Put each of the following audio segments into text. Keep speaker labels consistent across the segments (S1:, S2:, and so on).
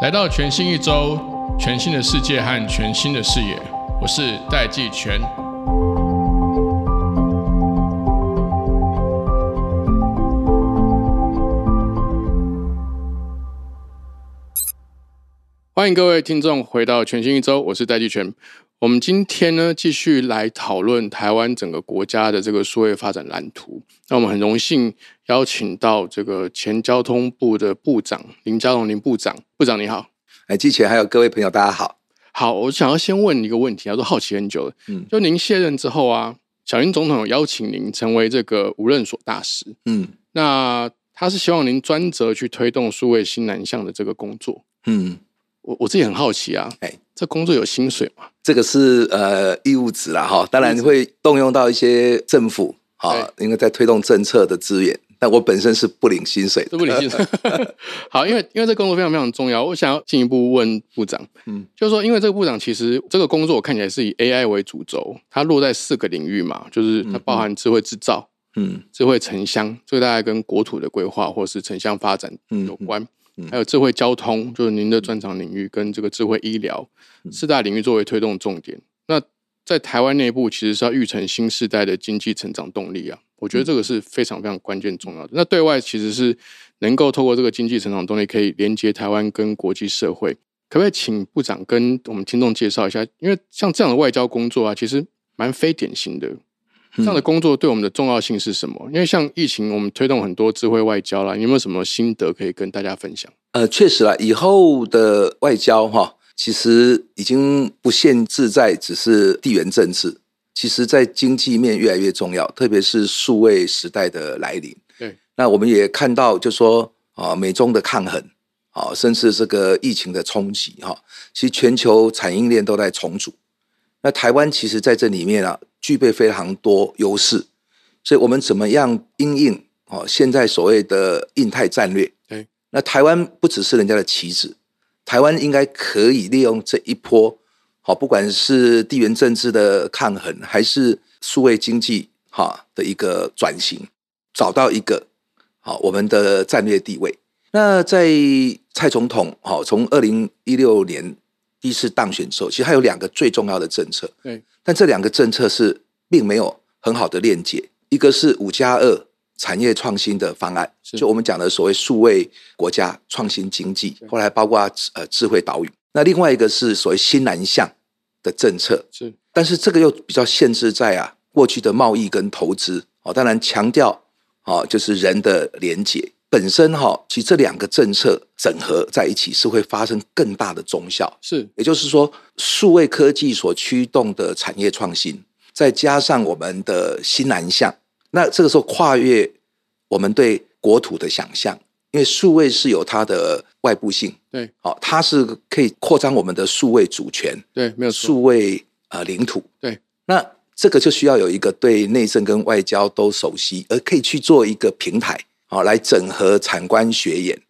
S1: 来到全新一周，全新的世界和全新的视野，我是戴季全。欢迎各位听众回到全新一周，我是戴季全。我们今天呢，继续来讨论台湾整个国家的这个数位发展蓝图。那我们很荣幸邀请到这个前交通部的部长林佳龙林部长，部长你好。
S2: 哎，季前还有各位朋友，大家好。
S1: 好，我想要先问一个问题，我都好奇很久了。嗯，就您卸任之后啊，小英总统有邀请您成为这个无任所大使。嗯，那他是希望您专责去推动数位新南向的这个工作。嗯。我我自己很好奇啊，哎，这工作有薪水吗？
S2: 这个是呃义务职啦，哈，当然会动用到一些政府啊，因为在推动政策的资源，但我本身是不领薪水，
S1: 不领薪水。好，因为因为这工作非常非常重要，我想要进一步问部长，嗯，就是说，因为这个部长其实这个工作我看起来是以 AI 为主轴，它落在四个领域嘛，就是它包含智慧制造，嗯，智慧城乡，这个大概跟国土的规划或是城乡发展有关。还有智慧交通，就是您的专长领域，跟这个智慧医疗四大领域作为推动重点。那在台湾内部，其实是要育成新时代的经济成长动力啊。我觉得这个是非常非常关键重要的。那对外其实是能够透过这个经济成长动力，可以连接台湾跟国际社会。可不可以请部长跟我们听众介绍一下？因为像这样的外交工作啊，其实蛮非典型的。这样的工作对我们的重要性是什么？因为像疫情，我们推动很多智慧外交啦，有没有什么心得可以跟大家分享？
S2: 呃，确实啦，以后的外交哈，其实已经不限制在只是地缘政治，其实在经济面越来越重要，特别是数位时代的来临。
S1: 对，
S2: 那我们也看到，就说啊，美中的抗衡啊，甚至这个疫情的冲击哈，其实全球产业链都在重组。那台湾其实在这里面啊。具备非常多优势，所以我们怎么样应应哦？现在所谓的印太战略，
S1: 对，
S2: 那台湾不只是人家的棋子，台湾应该可以利用这一波好，不管是地缘政治的抗衡，还是数位经济哈的一个转型，找到一个好我们的战略地位。那在蔡总统好从二零一六年。第一次当选之后，其实还有两个最重要的政策，
S1: 对，
S2: 但这两个政策是并没有很好的链接。一个是五加二产业创新的方案，就我们讲的所谓数位国家创新经济，后来包括呃智慧岛屿。那另外一个是所谓新南向的政策，
S1: 是，
S2: 但是这个又比较限制在啊过去的贸易跟投资，哦，当然强调哦就是人的连结。本身哈，其实这两个政策整合在一起是会发生更大的中效。
S1: 是，
S2: 也就是说，数位科技所驱动的产业创新，再加上我们的新南向，那这个时候跨越我们对国土的想象，因为数位是有它的外部性，
S1: 对，
S2: 好，它是可以扩张我们的数位主权，
S1: 对，没有
S2: 数位呃领土，
S1: 对，
S2: 那这个就需要有一个对内政跟外交都熟悉，而可以去做一个平台。好，来整合产官学研，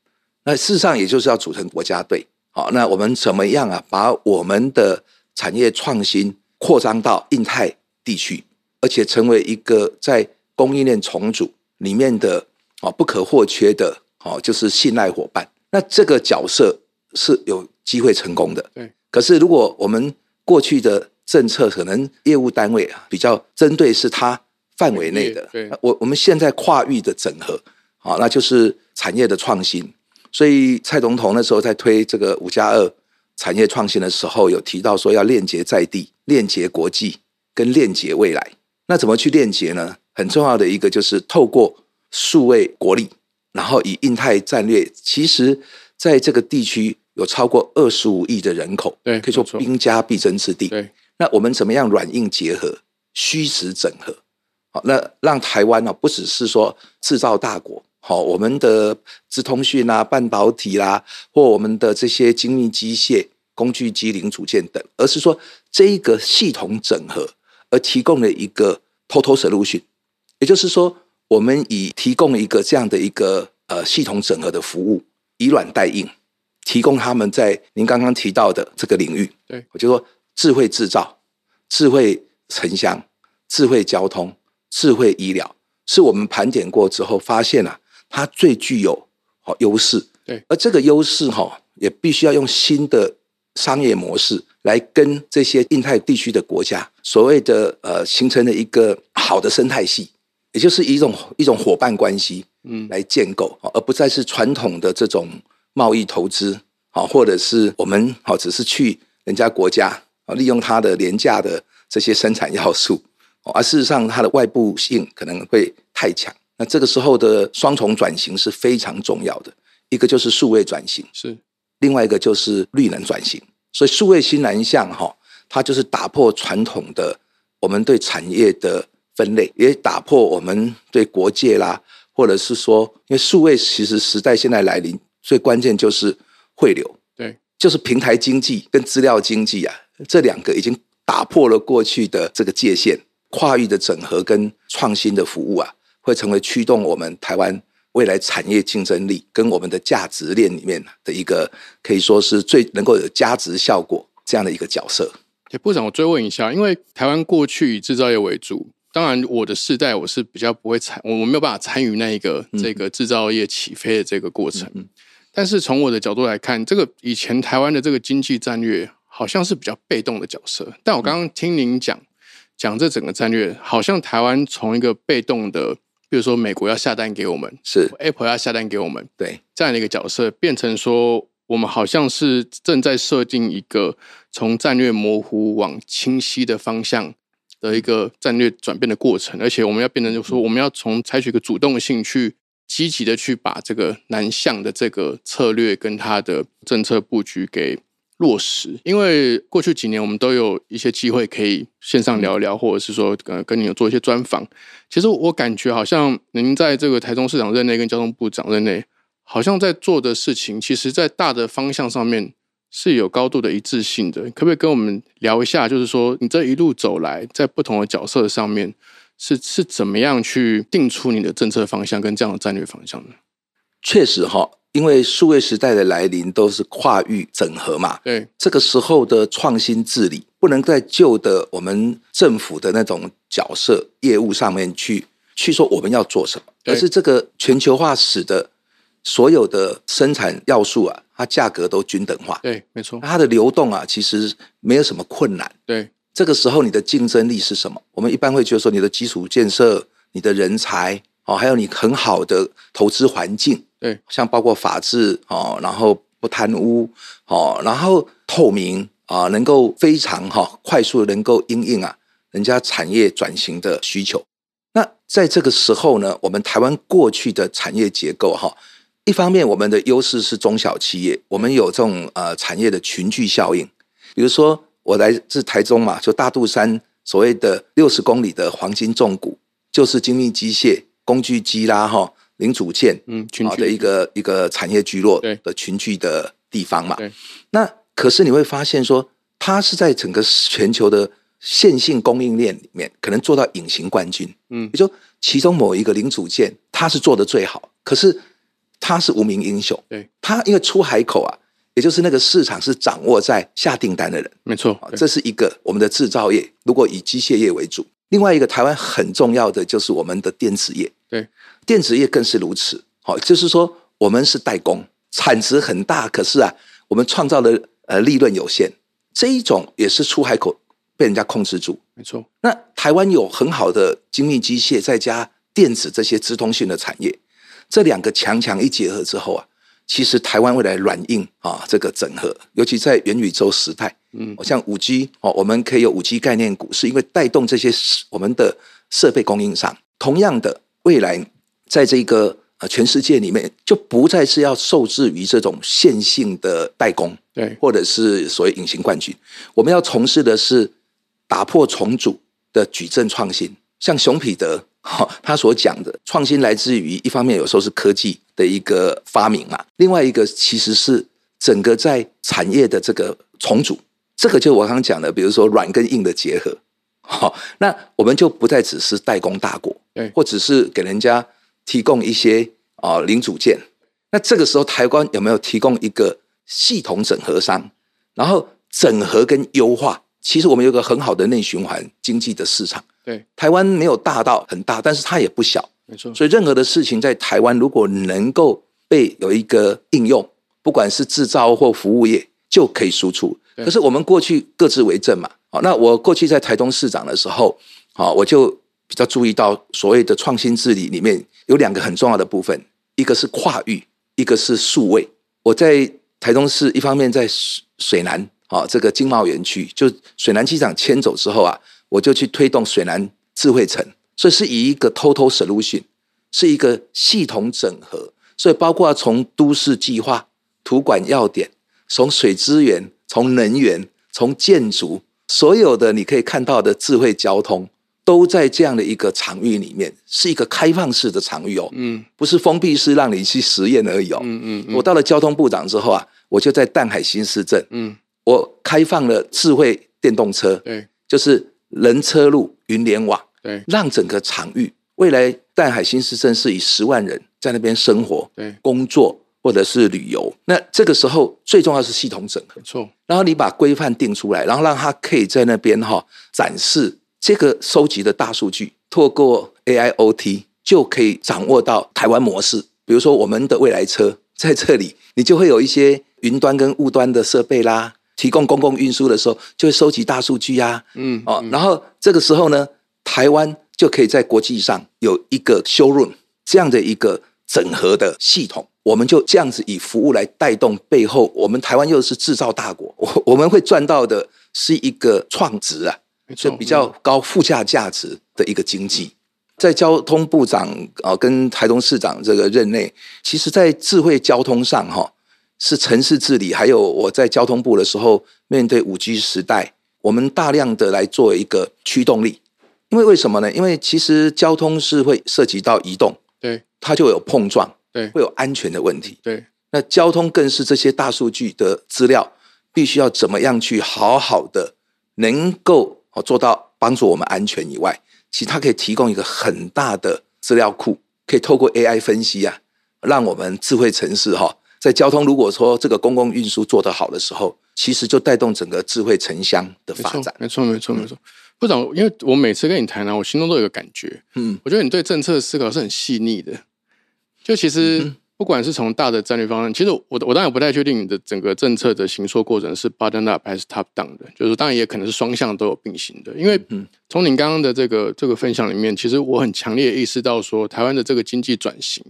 S2: 那事实上也就是要组成国家队。好，那我们怎么样啊？把我们的产业创新扩张到印太地区，而且成为一个在供应链重组里面的啊不可或缺的，哦，就是信赖伙伴。那这个角色是有机会成功的。
S1: 对。
S2: 可是如果我们过去的政策可能业务单位啊比较针对是它范围内的，
S1: 对。
S2: 我我们现在跨域的整合。啊，那就是产业的创新。所以蔡总统那时候在推这个五加二产业创新的时候，有提到说要链接在地、链接国际跟链接未来。那怎么去链接呢？很重要的一个就是透过数位国力，然后以印太战略，其实在这个地区有超过二十五亿的人口，
S1: 对，
S2: 可以说兵家必争之地。
S1: 对，
S2: 那我们怎么样软硬结合、虚实整合？好，那让台湾呢，不只是说制造大国。好，我们的资通讯啊、半导体啦，或我们的这些精密机械、工具机零组件等，而是说这一个系统整合而提供了一个 total solution，也就是说，我们以提供一个这样的一个呃系统整合的服务，以软代硬，提供他们在您刚刚提到的这个领域，
S1: 对。
S2: 我就说智慧制造、智慧城乡、智慧交通、智慧医疗，是我们盘点过之后发现啊。它最具有好优势。
S1: 对，
S2: 而这个优势哈，也必须要用新的商业模式来跟这些印太地区的国家所谓的呃形成了一个好的生态系，也就是一种一种伙伴关系，嗯，来建构，而不再是传统的这种贸易投资，好，或者是我们好只是去人家国家啊，利用它的廉价的这些生产要素，而事实上它的外部性可能会太强。那这个时候的双重转型是非常重要的，一个就是数位转型，
S1: 是
S2: 另外一个就是绿能转型。所以数位新南向哈，它就是打破传统的我们对产业的分类，也打破我们对国界啦，或者是说，因为数位其实时代现在来临，最关键就是汇流，
S1: 对，
S2: 就是平台经济跟资料经济啊，这两个已经打破了过去的这个界限，跨域的整合跟创新的服务啊。会成为驱动我们台湾未来产业竞争力跟我们的价值链里面的一个，可以说是最能够有价值效果这样的一个角色。
S1: 也部长，我追问一下，因为台湾过去以制造业为主，当然我的世代我是比较不会参，我没有办法参与那一个这个制造业起飞的这个过程。但是从我的角度来看，这个以前台湾的这个经济战略好像是比较被动的角色。但我刚刚听您讲讲这整个战略，好像台湾从一个被动的。比如说，美国要下单给我们，
S2: 是
S1: Apple 要下单给我们，
S2: 对
S1: 这样的一个角色，变成说，我们好像是正在设定一个从战略模糊往清晰的方向的一个战略转变的过程，而且我们要变成，就是说，我们要从采取一个主动性去积极的去把这个南向的这个策略跟它的政策布局给。落实，因为过去几年我们都有一些机会可以线上聊一聊，或者是说呃跟你有做一些专访。其实我感觉好像您在这个台中市长任内跟交通部长任内，好像在做的事情，其实在大的方向上面是有高度的一致性的。可不可以跟我们聊一下，就是说你这一路走来，在不同的角色上面是是怎么样去定出你的政策方向跟这样的战略方向呢？
S2: 确实哈。因为数位时代的来临都是跨域整合嘛，
S1: 对，
S2: 这个时候的创新治理不能在旧的我们政府的那种角色业务上面去去说我们要做什么，而是这个全球化使得所有的生产要素啊，它价格都均等化，
S1: 对，没错，
S2: 它的流动啊，其实没有什么困难，
S1: 对，
S2: 这个时候你的竞争力是什么？我们一般会觉得说你的基础建设、你的人才哦，还有你很好的投资环境。
S1: 对，
S2: 像包括法治哦，然后不贪污哦，然后透明啊，能够非常哈快速能够应应啊，人家产业转型的需求。那在这个时候呢，我们台湾过去的产业结构哈，一方面我们的优势是中小企业，我们有这种呃产业的群聚效应。比如说我来自台中嘛，就大肚山所谓的六十公里的黄金重谷，就是精密机械、工具机啦哈。零组件，嗯，好的一个一个产业聚落的群聚的地方嘛。那可是你会发现说，它是在整个全球的线性供应链里面，可能做到隐形冠军。嗯，也就其中某一个零组件，它是做的最好，可是它是无名英雄。
S1: 对，
S2: 它因为出海口啊，也就是那个市场是掌握在下订单的人。
S1: 没错，
S2: 这是一个我们的制造业，如果以机械业为主。另外一个台湾很重要的就是我们的电子业。
S1: 对。
S2: 电子业更是如此，好，就是说我们是代工，产值很大，可是啊，我们创造的呃利润有限，这一种也是出海口被人家控制住。
S1: 没错，
S2: 那台湾有很好的精密机械，再加电子这些直通讯的产业，这两个强强一结合之后啊，其实台湾未来软硬啊这个整合，尤其在元宇宙时代，嗯，像五 G 哦，我们可以有五 G 概念股，是因为带动这些我们的设备供应商。同样的，未来。在这个呃全世界里面，就不再是要受制于这种线性的代工，
S1: 对，
S2: 或者是所谓隐形冠军。我们要从事的是打破重组的矩阵创新。像熊彼得 哈他所讲的创新，来自于一方面有时候是科技的一个发明嘛，另外一个其实是整个在产业的这个重组。这个就我刚刚讲的，比如说软跟硬的结合。好，那我们就不再只是代工大国，
S1: 对，
S2: 或只是给人家。提供一些啊零组件，那这个时候台湾有没有提供一个系统整合商？然后整合跟优化，其实我们有个很好的内循环经济的市场。
S1: 对，
S2: 台湾没有大到很大，但是它也不小。
S1: 没错。
S2: 所以任何的事情在台湾，如果能够被有一个应用，不管是制造或服务业，就可以输出。可是我们过去各自为政嘛。好，那我过去在台东市长的时候，好，我就比较注意到所谓的创新治理里面有两个很重要的部分，一个是跨域，一个是数位。我在台中市一方面在水水南，啊，这个经贸园区，就水南机场迁走之后啊，我就去推动水南智慧城，所以是以一个 total solution，是一个系统整合，所以包括从都市计划、土管要点，从水资源、从能源、从建筑。所有的你可以看到的智慧交通，都在这样的一个场域里面，是一个开放式的场域哦，嗯，不是封闭式让你去实验而已哦，嗯嗯。我到了交通部长之后啊，我就在淡海新市镇，嗯，我开放了智慧电动车，
S1: 对，
S2: 就是人车路云联网，
S1: 对，
S2: 让整个场域未来淡海新市镇是以十万人在那边生活，
S1: 对，
S2: 工作。或者是旅游，那这个时候最重要是系统整合，
S1: 没错。
S2: 然后你把规范定出来，然后让他可以在那边哈展示这个收集的大数据，透过 AIoT 就可以掌握到台湾模式。比如说我们的未来车 在这里，你就会有一些云端跟雾端的设备啦，提供公共运输的时候就会收集大数据呀，嗯哦，然后这个时候呢，台湾就可以在国际上有一个 showroom 这样的一个整合的系统。我们就这样子以服务来带动背后，我们台湾又是制造大国，我我们会赚到的是一个创值啊，就比较高附加价值的一个经济。在交通部长啊跟台东市长这个任内，其实在智慧交通上哈，是城市治理，还有我在交通部的时候，面对五 G 时代，我们大量的来做一个驱动力。因为为什么呢？因为其实交通是会涉及到移动，
S1: 对，
S2: 它就有碰撞。
S1: 对，
S2: 会有安全的问题。
S1: 对，
S2: 那交通更是这些大数据的资料，必须要怎么样去好好的能够做到帮助我们安全以外，其实它可以提供一个很大的资料库，可以透过 AI 分析啊，让我们智慧城市哈，在交通如果说这个公共运输做得好的时候，其实就带动整个智慧城乡的发展。
S1: 没错，没错，没错。部长，因为我每次跟你谈呢，我心中都有个感觉，嗯，我觉得你对政策的思考是很细腻的。就其实，不管是从大的战略方向，其实我我当然不太确定你的整个政策的行说过程是 bottom up 还是 top down 的，就是当然也可能是双向都有并行的。因为从您刚刚的这个这个分享里面，其实我很强烈意识到说，台湾的这个经济转型，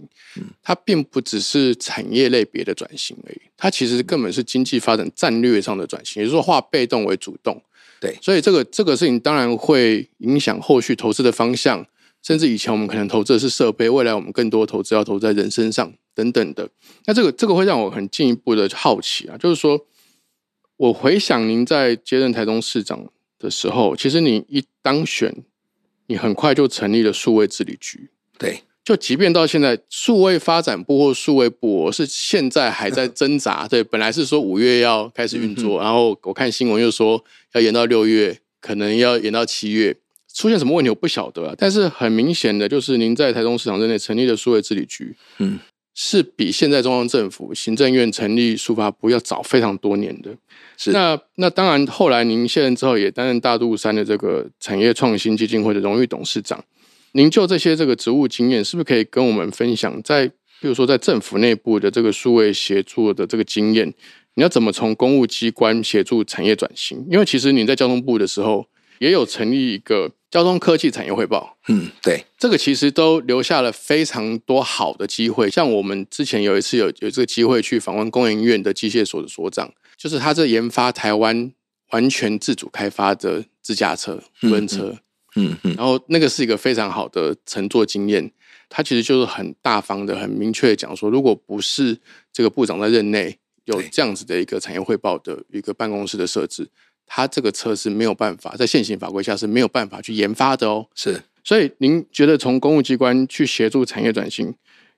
S1: 它并不只是产业类别的转型而已，它其实根本是经济发展战略上的转型，也就是说化被动为主动。
S2: 对，
S1: 所以这个这个事情当然会影响后续投资的方向。甚至以前我们可能投资的是设备，未来我们更多投资要投在人身上等等的。那这个这个会让我很进一步的好奇啊，就是说，我回想您在接任台中市长的时候，其实你一当选，你很快就成立了数位治理局。
S2: 对，
S1: 就即便到现在，数位发展部或数位部，我是现在还在 挣扎。对，本来是说五月要开始运作，然后我看新闻又说要延到六月，可能要延到七月。出现什么问题我不晓得啊，但是很明显的就是您在台中市场任内成立的数位治理局，嗯，是比现在中央政府行政院成立数发部要早非常多年的。
S2: 是
S1: 那那当然，后来您卸任之后也担任大肚山的这个产业创新基金会的荣誉董事长。您就这些这个职务经验，是不是可以跟我们分享？在比如说在政府内部的这个数位协作的这个经验，你要怎么从公务机关协助产业转型？因为其实你在交通部的时候也有成立一个。交通科技产业汇报，
S2: 嗯，对，
S1: 这个其实都留下了非常多好的机会。像我们之前有一次有有这个机会去访问工研院的机械所的所长，就是他在研发台湾完全自主开发的自驾车、无人车，嗯嗯，然后那个是一个非常好的乘坐经验。他其实就是很大方的、很明确的讲说，如果不是这个部长在任内有这样子的一个产业汇报的一个办公室的设置。它这个车是没有办法在现行法规下是没有办法去研发的哦。
S2: 是，
S1: 所以您觉得从公务机关去协助产业转型，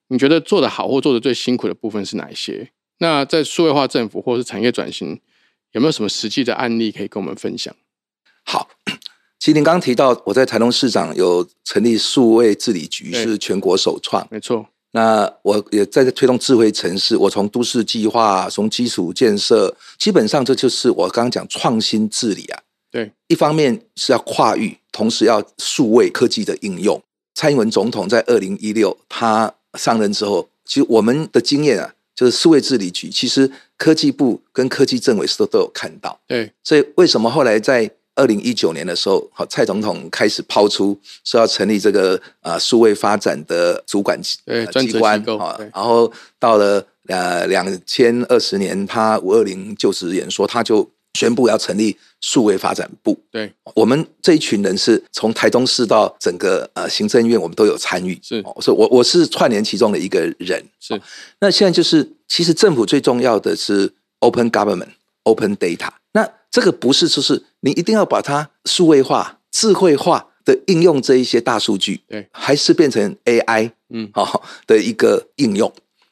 S1: 你觉得做得好或做得最辛苦的部分是哪一些？那在数位化政府或是产业转型，有没有什么实际的案例可以跟我们分享？
S2: 好，其实您刚刚提到我在台东市长有成立数位治理局，是全国首创，
S1: 没错。
S2: 那我也在推动智慧城市，我从都市计划，从基础建设，基本上这就是我刚刚讲创新治理啊。
S1: 对，
S2: 一方面是要跨域，同时要数位科技的应用，蔡英文总统在二零一六他上任之后，其实我们的经验啊，就是数位治理局，其实科技部跟科技政委是都都有看到。
S1: 对，
S2: 所以为什么后来在二零一九年的时候，好，蔡总统开始抛出说要成立这个呃数位发展的主管机
S1: 机
S2: 关啊，然后到了呃两千二十年，他五二零就职演说，他就宣布要成立数位发展部。
S1: 对，
S2: 我们这一群人是从台中市到整个呃行政院，我们都有参与。
S1: 是，
S2: 所以我我是串联其中的一个人。
S1: 是，
S2: 那现在就是其实政府最重要的是 open government，open data。那这个不是就是你一定要把它数位化、智慧化的应用这一些大数据，
S1: 对，
S2: 还是变成 AI，嗯，好，的一个应用，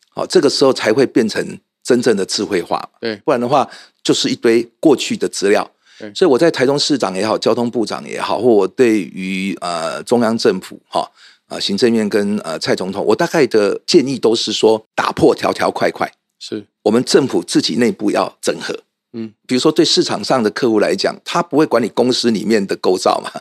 S2: 好，这个时候才会变成真正的智慧化，
S1: 对，
S2: 不然的话就是一堆过去的资料，
S1: 对，
S2: 所以我在台中市长也好，交通部长也好，或我对于呃中央政府哈啊行政院跟呃蔡总统，我大概的建议都是说打破条条块块，
S1: 是。
S2: 我们政府自己内部要整合。嗯，比如说对市场上的客户来讲，他不会管你公司里面的构造嘛，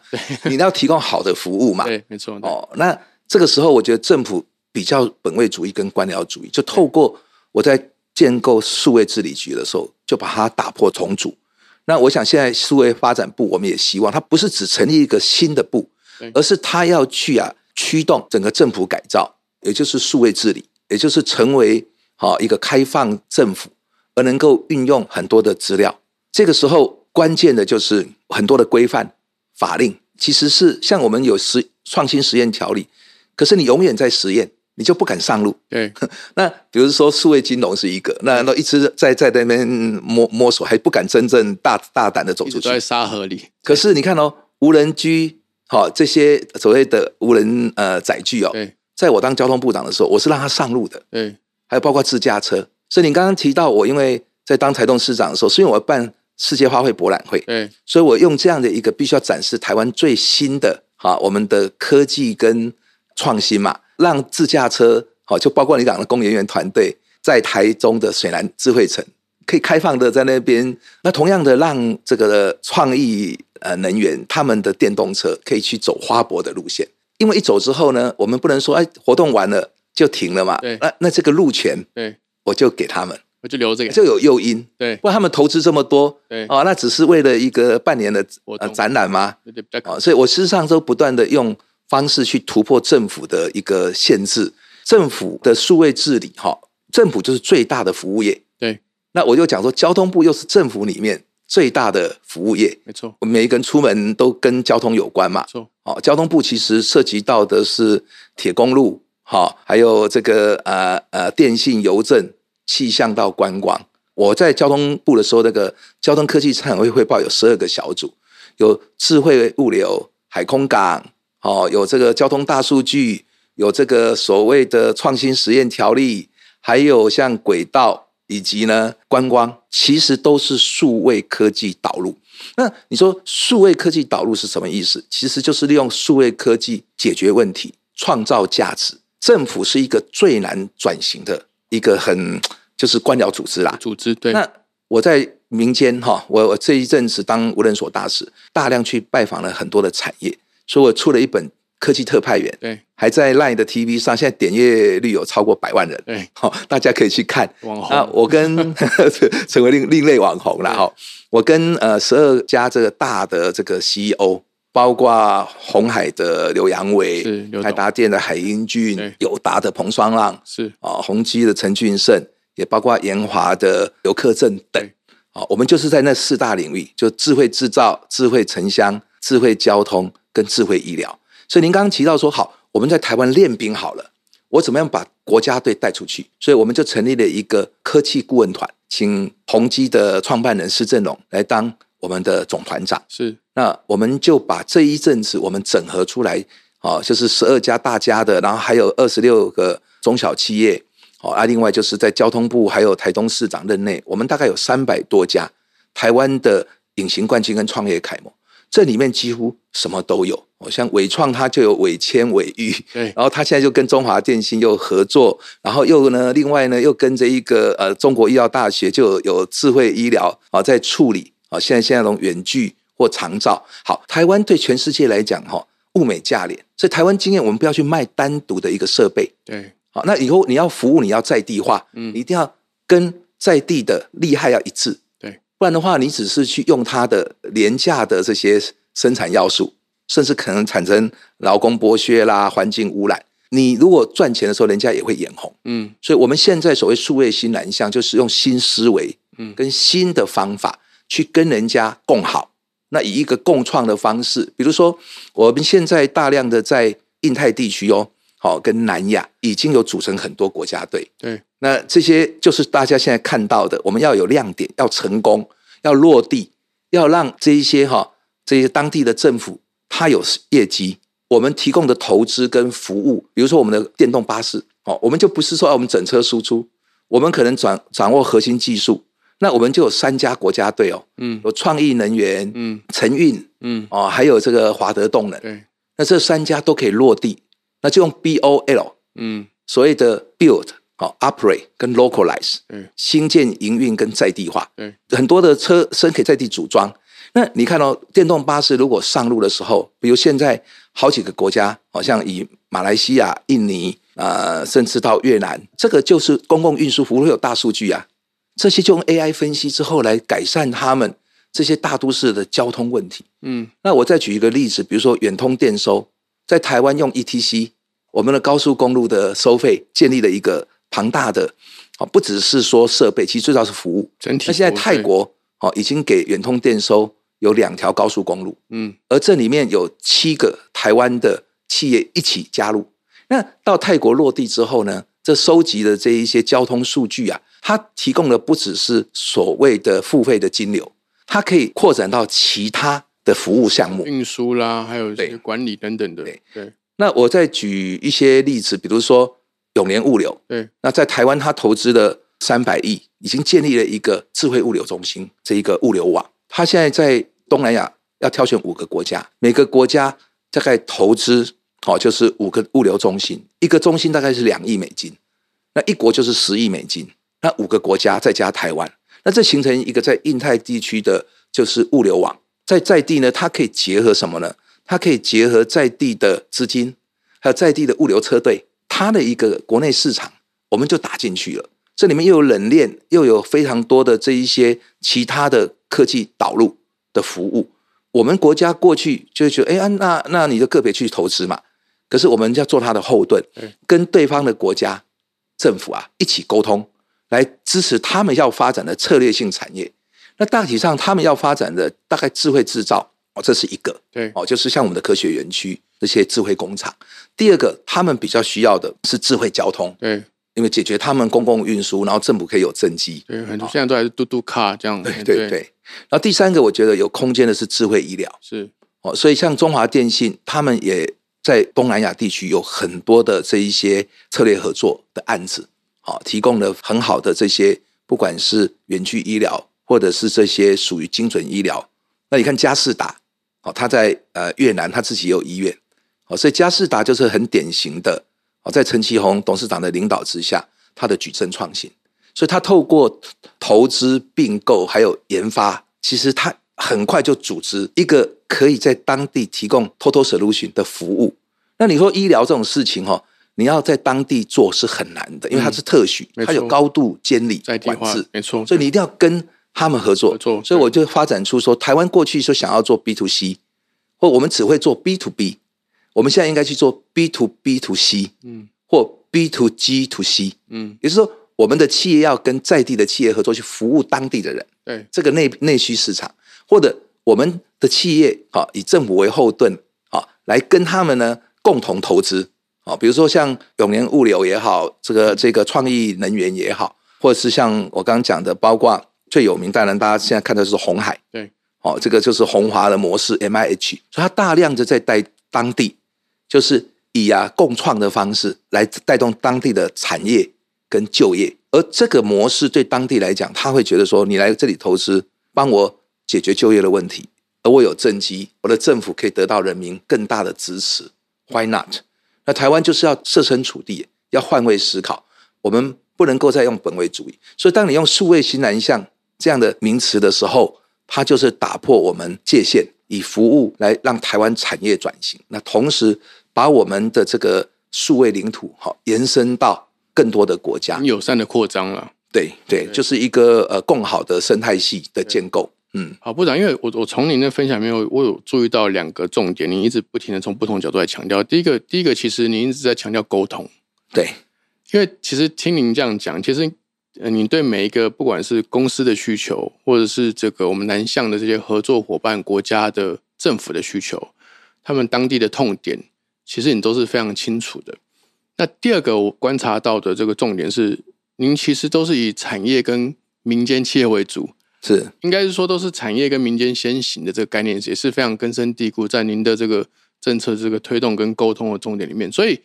S2: 你要提供好的服务嘛，
S1: 对，没错。
S2: 哦，那这个时候我觉得政府比较本位主义跟官僚主义，就透过我在建构数位治理局的时候，就把它打破重组。那我想现在数位发展部，我们也希望它不是只成立一个新的部，而是它要去啊驱动整个政府改造，也就是数位治理，也就是成为好一个开放政府。而能够运用很多的资料，这个时候关键的就是很多的规范法令，其实是像我们有实创新实验条例，可是你永远在实验，你就不敢上路。
S1: 对，
S2: 那比如说数位金融是一个，那那一直在在那边摸摸索，还不敢真正大大胆的走出去，
S1: 在沙河里。
S2: 可是你看哦，无人居，好这些所谓的无人呃载具哦，在我当交通部长的时候，我是让他上路的。
S1: 对，
S2: 还有包括自驾车。所以你刚刚提到我，因为在当台东市长的时候，是因为我要办世界花卉博览会，
S1: 嗯，
S2: 所以我用这样的一个必须要展示台湾最新的哈，我们的科技跟创新嘛，让自驾车好，就包括你讲的工研院团队在台中的水南智慧城可以开放的在那边，那同样的让这个创意呃能源他们的电动车可以去走花博的路线，因为一走之后呢，我们不能说哎活动完了就停了嘛，
S1: 对，
S2: 那那这个路权
S1: 对。
S2: 我就给他们，
S1: 我就留这个，
S2: 就有诱因，
S1: 对，
S2: 不然他们投资这么多，
S1: 对，
S2: 啊，那只是为了一个半年的呃展览吗？啊，所以我事实上都不断的用方式去突破政府的一个限制，政府的数位治理，哈，政府就是最大的服务业，
S1: 对，
S2: 那我就讲说，交通部又是政府里面最大的服务业，
S1: 没错，
S2: 每一个人出门都跟交通有关嘛，
S1: 错，
S2: 哦，交通部其实涉及到的是铁公路，好，还有这个呃呃电信、邮政。气象到观光，我在交通部的时候，那个交通科技产会汇报有十二个小组，有智慧物流、海空港，哦，有这个交通大数据，有这个所谓的创新实验条例，还有像轨道以及呢观光，其实都是数位科技导入。那你说数位科技导入是什么意思？其实就是利用数位科技解决问题、创造价值。政府是一个最难转型的。一个很就是官僚组织啦，
S1: 组织对。
S2: 那我在民间哈，我我这一阵子当无人所大使，大量去拜访了很多的产业，所以我出了一本科技特派员，
S1: 对，
S2: 还在 LINE 的 TV 上，现在点阅率有超过百万人，
S1: 对，
S2: 好，大家可以去看。
S1: 网红，
S2: 我跟 成为另另类网红了哈。我跟呃十二家这个大的这个 CEO。包括红海的刘阳伟，海达电的海英俊，友达的彭双浪，
S1: 是
S2: 啊，宏基的陈俊胜，也包括延华的刘克正等。啊，我们就是在那四大领域，就智慧制造、智慧城乡、智慧交通跟智慧医疗。所以您刚刚提到说，好，我们在台湾练兵好了，我怎么样把国家队带出去？所以我们就成立了一个科技顾问团，请宏基的创办人施正荣来当。我们的总团长
S1: 是，
S2: 那我们就把这一阵子我们整合出来，哦，就是十二家大家的，然后还有二十六个中小企业，哦，啊，另外就是在交通部还有台东市长任内，我们大概有三百多家台湾的隐形冠军跟创业楷模，这里面几乎什么都有。哦，像伟创它就有伟谦、伟玉，
S1: 对，
S2: 然后它现在就跟中华电信又合作，然后又呢，另外呢又跟着一个呃中国医药大学就有智慧医疗啊在处理。啊，现在现在那种远距或长照，好，台湾对全世界来讲，哈，物美价廉。所以台湾经验，我们不要去卖单独的一个设备。
S1: 对，
S2: 好，那以后你要服务，你要在地化，嗯，你一定要跟在地的利害要一致。
S1: 对，
S2: 不然的话，你只是去用它的廉价的这些生产要素，甚至可能产生劳工剥削啦、环境污染。你如果赚钱的时候，人家也会眼红。嗯，所以我们现在所谓数位新南向，就是用新思维，嗯，跟新的方法去跟人家共好。那以一个共创的方式，比如说我们现在大量的在印太地区哦，好跟南亚已经有组成很多国家队。
S1: 对，
S2: 那这些就是大家现在看到的，我们要有亮点，要成功，要落地，要让这一些哈这些当地的政府它有业绩。我们提供的投资跟服务，比如说我们的电动巴士，哦，我们就不是说我们整车输出，我们可能掌掌握核心技术，那我们就有三家国家队哦，嗯，有创意能源，嗯，晨运，嗯，哦，还有这个华德动能，
S1: 对，
S2: 那这三家都可以落地，那就用 B O L，嗯，所谓的 build，哦，operate 跟 localize，嗯，新建营运跟在地化，
S1: 嗯，
S2: 很多的车身可以在地组装。那你看到电动巴士如果上路的时候，比如现在好几个国家，好像以马来西亚、印尼啊，甚至到越南，这个就是公共运输服务会有大数据啊，这些就用 AI 分析之后来改善他们这些大都市的交通问题。嗯，那我再举一个例子，比如说远通电收，在台湾用 ETC，我们的高速公路的收费建立了一个庞大的，啊，不只是说设备，其实最早是服务。
S1: 整体。
S2: 那现在泰国哦，已经给远通电收。有两条高速公路，嗯，而这里面有七个台湾的企业一起加入。那到泰国落地之后呢，这收集的这一些交通数据啊，它提供的不只是所谓的付费的金流，它可以扩展到其他的服务项目，
S1: 运输啦，还有些管理等等的。对。
S2: 对，那我再举一些例子，比如说永联物流，
S1: 对，
S2: 那在台湾它投资了三百亿，已经建立了一个智慧物流中心，这一个物流网。它现在在东南亚要挑选五个国家，每个国家大概投资哦，就是五个物流中心，一个中心大概是两亿美金，那一国就是十亿美金，那五个国家再加台湾，那这形成一个在印太地区的就是物流网，在在地呢，它可以结合什么呢？它可以结合在地的资金，还有在地的物流车队，它的一个国内市场，我们就打进去了。这里面又有冷链，又有非常多的这一些其他的科技导入的服务。我们国家过去就觉得，哎，那那你就个别去投资嘛。可是我们要做它的后盾，跟对方的国家政府啊一起沟通，来支持他们要发展的策略性产业。那大体上他们要发展的大概智慧制造哦，这是一个，
S1: 对
S2: 哦，就是像我们的科学园区这些智慧工厂。第二个，他们比较需要的是智慧交通，
S1: 对。
S2: 因为解决他们公共运输，然后政府可以有政绩。
S1: 对，很多现在都还是嘟嘟卡这样。
S2: 对对对。然后第三个，我觉得有空间的是智慧医疗。
S1: 是
S2: 哦，所以像中华电信，他们也在东南亚地区有很多的这一些策略合作的案子，提供了很好的这些，不管是远距医疗，或者是这些属于精准医疗。那你看嘉士达，哦，他在呃越南他自己有医院，哦，所以嘉士达就是很典型的哦。在陈其宏董事长的领导之下，他的矩阵创新，所以他透过投资并购还有研发，其实他很快就组织一个可以在当地提供 total solution 的服务。那你说医疗这种事情哈，你要在当地做是很难的，因为它是特许，它有高度监理管制，
S1: 没错。
S2: 所以你一定要跟他们合作。所以我就发展出说，台湾过去说想要做 B to C，或我们只会做 B to B。我们现在应该去做 B to B to C，嗯，或 B to G to C，嗯，也就是说，我们的企业要跟在地的企业合作，去服务当地的人，
S1: 对
S2: 这个内内需市场，或者我们的企业啊，以政府为后盾啊，来跟他们呢共同投资啊，比如说像永联物流也好，这个这个创意能源也好，或者是像我刚刚讲的，包括最有名，当然大家现在看的是红海，
S1: 对，
S2: 哦，这个就是红华的模式 M I H，所以它大量的在带当地。就是以啊共创的方式来带动当地的产业跟就业，而这个模式对当地来讲，他会觉得说，你来这里投资，帮我解决就业的问题，而我有政绩，我的政府可以得到人民更大的支持，Why not？那台湾就是要设身处地，要换位思考，我们不能够再用本位主义。所以，当你用数位新南向这样的名词的时候，它就是打破我们界限，以服务来让台湾产业转型，那同时把我们的这个数位领土好延伸到更多的国家，
S1: 友善的扩张了。
S2: 对对，就是一个呃更好的生态系的建构。嗯，
S1: 好，部长，因为我我从您的分享里面，我有注意到两个重点，您一直不停的从不同角度来强调。第一个，第一个，其实您一直在强调沟通。
S2: 对，
S1: 因为其实听您这样讲，其实呃，你对每一个不管是公司的需求，或者是这个我们南向的这些合作伙伴国家的政府的需求，他们当地的痛点，其实你都是非常清楚的。那第二个我观察到的这个重点是，您其实都是以产业跟民间企业为主。
S2: 是，
S1: 应该是说都是产业跟民间先行的这个概念，也是非常根深蒂固在您的这个政策这个推动跟沟通的重点里面。所以，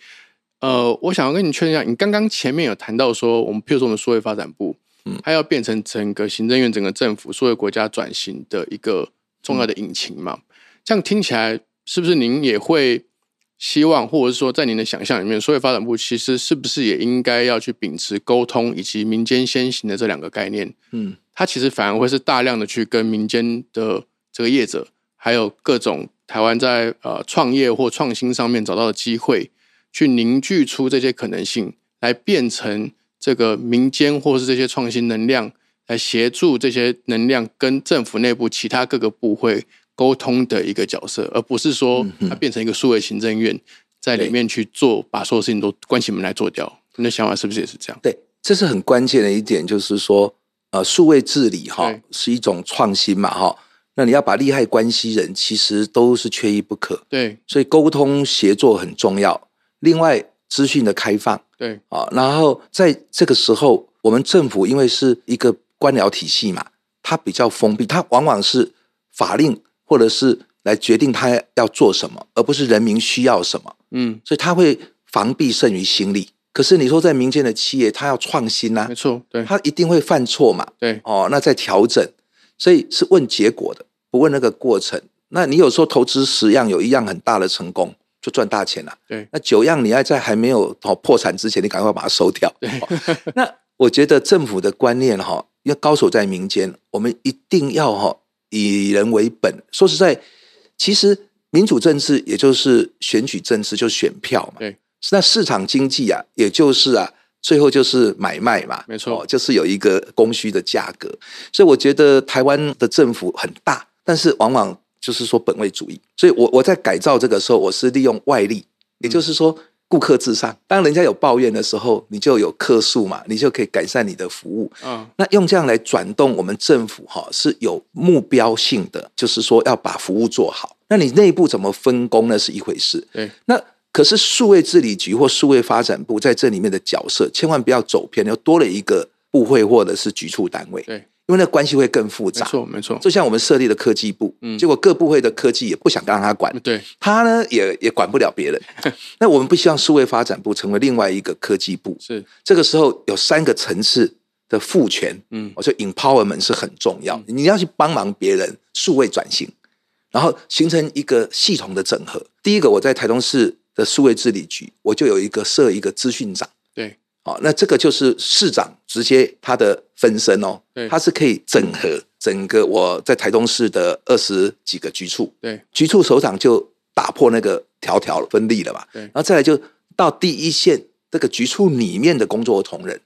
S1: 呃，我想要跟你确认一下，你刚刚前面有谈到说，我们譬如说我们数位发展部，嗯，它要变成整个行政院整个政府数位国家转型的一个重要的引擎嘛？这样听起来是不是您也会？希望，或者是说，在您的想象里面，社会发展部其实是不是也应该要去秉持沟通以及民间先行的这两个概念？嗯，它其实反而会是大量的去跟民间的这个业者，还有各种台湾在呃创业或创新上面找到的机会，去凝聚出这些可能性，来变成这个民间或是这些创新能量，来协助这些能量跟政府内部其他各个部会。沟通的一个角色，而不是说它变成一个数位行政院在里面去做，把所有事情都关起门来做掉。你的想法是不是也是这样？
S2: 对，这是很关键的一点，就是说，呃，数位治理哈是一种创新嘛哈。那你要把利害关系人，其实都是缺一不可。
S1: 对，
S2: 所以沟通协作很重要。另外，资讯的开放，
S1: 对
S2: 啊，然后在这个时候，我们政府因为是一个官僚体系嘛，它比较封闭，它往往是法令。或者是来决定它要做什么，而不是人民需要什么。嗯，所以它会防弊胜于心力。可是你说在民间的企业，他要创新啊，
S1: 没错，对，
S2: 他一定会犯错嘛，
S1: 对，
S2: 哦，那在调整，所以是问结果的，不问那个过程。那你有时候投资十样，有一样很大的成功，就赚大钱了。
S1: 对，
S2: 那九样你要在还没有哦破产之前，你赶快把它收掉。
S1: 对，
S2: 那我觉得政府的观念哈，要高手在民间，我们一定要哈。以人为本，说实在，其实民主政治也就是选举政治，就选票嘛。
S1: 对，
S2: 那市场经济啊，也就是啊，最后就是买卖嘛。
S1: 没错，
S2: 就是有一个供需的价格。所以我觉得台湾的政府很大，但是往往就是说本位主义。所以我我在改造这个时候，我是利用外力，也就是说。顾客至上，当人家有抱怨的时候，你就有客诉嘛，你就可以改善你的服务。嗯，那用这样来转动我们政府哈是有目标性的，就是说要把服务做好。那你内部怎么分工呢？是一回事。
S1: 对，
S2: 那可是数位治理局或数位发展部在这里面的角色，千万不要走偏，又多了一个部会或者是局处单位。
S1: 对。
S2: 因为那关系会更复杂，
S1: 没错没错。
S2: 就像我们设立的科技部，嗯，结果各部会的科技也不想让他管，
S1: 对，
S2: 他呢也也管不了别人。那我们不希望数位发展部成为另外一个科技部，
S1: 是
S2: 这个时候有三个层次的赋权，嗯，我说 empowerment 是很重要，你要去帮忙别人数位转型，然后形成一个系统的整合。第一个，我在台东市的数位治理局，我就有一个设一个资讯长，
S1: 对。
S2: 哦，那这个就是市长直接他的分身哦，他是可以整合整个我在台东市的二十几个局处，
S1: 对，
S2: 局处首长就打破那个条条分立了嘛，
S1: 对，
S2: 然后再来就到第一线这个局处里面的工作同仁，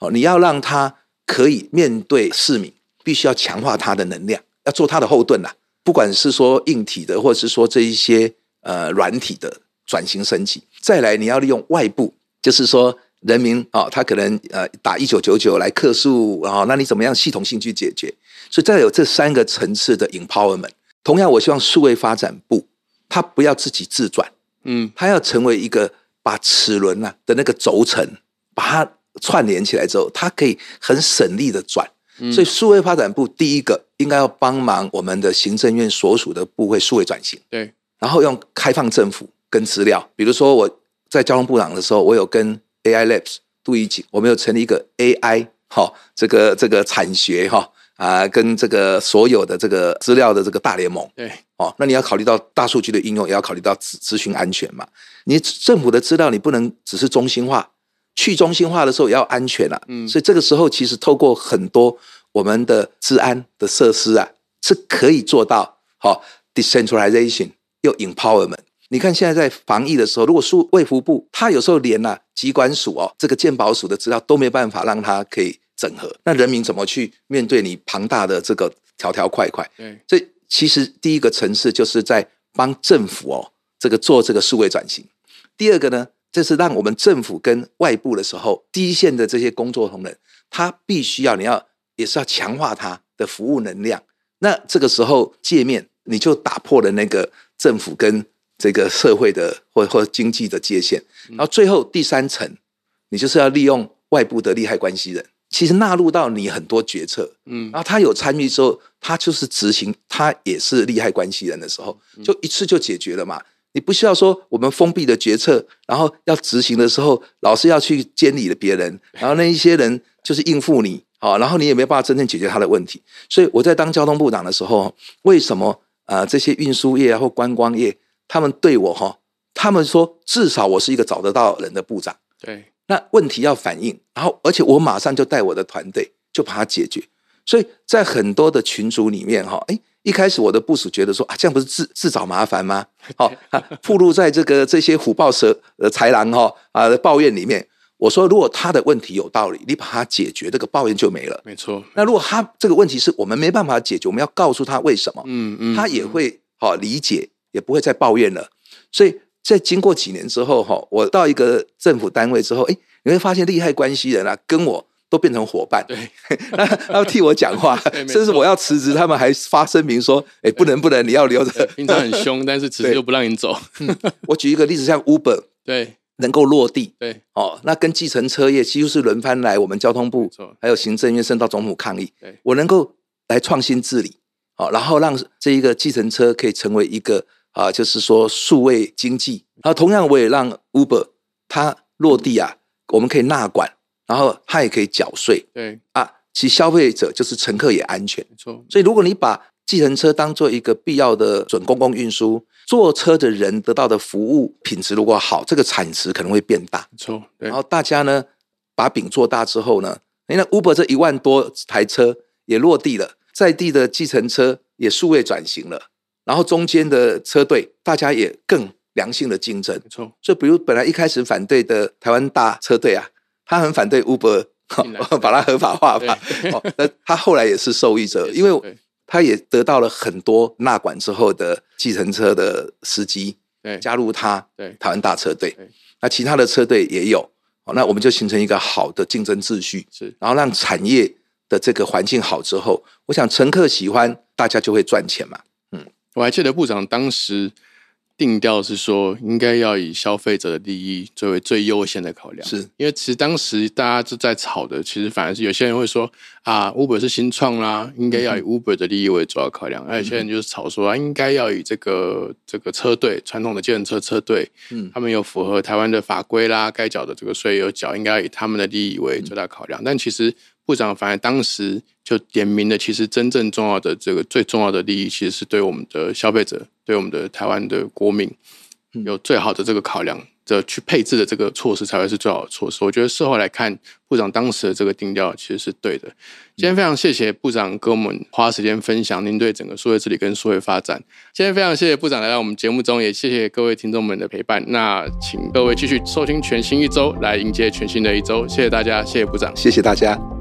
S2: 哦，你要让他可以面对市民，必须要强化他的能量，要做他的后盾呐，不管是说硬体的，或者是说这一些呃软体的转型升级，再来你要利用外部，就是说。人民啊，他可能呃打一九九九来客诉啊，那你怎么样系统性去解决？所以再有这三个层次的 empowerment。同样，我希望数位发展部他不要自己自转，嗯，他要成为一个把齿轮啊的那个轴承，把它串联起来之后，它可以很省力的转。所以数位发展部第一个应该要帮忙我们的行政院所属的部会数位转型，
S1: 对，
S2: 然后用开放政府跟资料，比如说我在交通部长的时候，我有跟 AI Labs 杜一景，我们有成立一个 AI 哈，这个这个产学哈啊，跟这个所有的这个资料的这个大联盟。
S1: 对，
S2: 哦，那你要考虑到大数据的应用，也要考虑到咨咨询安全嘛。你政府的资料你不能只是中心化，去中心化的时候也要安全啊。嗯，所以这个时候其实透过很多我们的治安的设施啊，是可以做到好 decentralization 又 empowerment。你看现在在防疫的时候，如果数卫福部，他有时候连呐机关署哦，这个健保署的资料都没办法让他可以整合，那人民怎么去面对你庞大的这个条条块块？
S1: 对，
S2: 这其实第一个层次就是在帮政府哦，这个做这个数位转型。第二个呢，这是让我们政府跟外部的时候，第一线的这些工作同仁，他必须要你要也是要强化他的服务能量。那这个时候界面你就打破了那个政府跟这个社会的或或经济的界限，然后最后第三层，你就是要利用外部的利害关系人，其实纳入到你很多决策，嗯，然后他有参与之后，他就是执行，他也是利害关系人的时候，就一次就解决了嘛。你不需要说我们封闭的决策，然后要执行的时候，老是要去监理了别人，然后那一些人就是应付你，好，然后你也没办法真正解决他的问题。所以我在当交通部长的时候，为什么啊这些运输业啊或观光业？他们对我哈，他们说至少我是一个找得到人的部长。
S1: 对，
S2: 那问题要反映，然后而且我马上就带我的团队就把它解决。所以在很多的群组里面哈，哎，一开始我的部署觉得说啊，这样不是自自找麻烦吗？好，暴露在这个这些虎豹蛇呃豺狼哈啊的抱怨里面。我说，如果他的问题有道理，你把它解决，这个抱怨就没了。
S1: 没错。
S2: 那如果他这个问题是我们没办法解决，我们要告诉他为什么？嗯嗯，他也会好理解。也不会再抱怨了，所以在经过几年之后，哈，我到一个政府单位之后，哎，你会发现利害关系人啊，跟我都变成伙伴，
S1: 对，
S2: 要替我讲话，甚至我要辞职，他们还发声明说，哎，不能不能，你要留着。
S1: 平常很凶，但是辞职又不让你走。
S2: 我举一个例子，像 Uber，
S1: 对，
S2: 能够落地，
S1: 对，
S2: 哦，那跟计程车业几乎是轮番来我们交通部，还有行政院升到总统抗议，我能够来创新治理，好，然后让这一个计程车可以成为一个。啊，就是说数位经济，然后同样我也让 Uber 它落地啊，我们可以纳管，然后它也可以缴税，
S1: 对
S2: 啊，其消费者就是乘客也安全，
S1: 没错。
S2: 所以如果你把计程车当做一个必要的准公共运输，坐车的人得到的服务品质如果好，这个产值可能会变大，
S1: 没错。
S2: 然后大家呢把饼做大之后呢，那 Uber 这一万多台车也落地了，在地的计程车也数位转型了。然后中间的车队，大家也更良性的竞争。
S1: 没错，
S2: 所以比如本来一开始反对的台湾大车队啊，他很反对 Uber，把它合法化吧。那他后来也是受益者，因为他也得到了很多纳管之后的计程车的司机，加入他对台湾大车队。那其他的车队也有，那我们就形成一个好的竞争秩序。
S1: 是，
S2: 然后让产业的这个环境好之后，我想乘客喜欢，大家就会赚钱嘛。
S1: 我还记得部长当时定调是说，应该要以消费者的利益作为最优先的考量。
S2: 是
S1: 因为其实当时大家就在吵的，其实反而是有些人会说啊，Uber 是新创啦，应该要以 Uber 的利益为主要考量。而有些人就是吵说啊，应该要以这个这个车队传统的计程车车队，嗯，他们有符合台湾的法规啦，该缴的这个税有缴，应该以他们的利益为最大考量。但其实。部长反而当时就点名了，其实真正重要的这个最重要的利益，其实是对我们的消费者，对我们的台湾的国民有最好的这个考量。的去配置的这个措施才会是最好的措施。我觉得事后来看，部长当时的这个定调其实是对的。今天非常谢谢部长跟我们花时间分享您对整个数位治理跟数位发展。今天非常谢谢部长来到我们节目中，也谢谢各位听众们的陪伴。那请各位继续收听全新一周，来迎接全新的一周。谢谢大家，谢谢部长，
S2: 谢谢大家。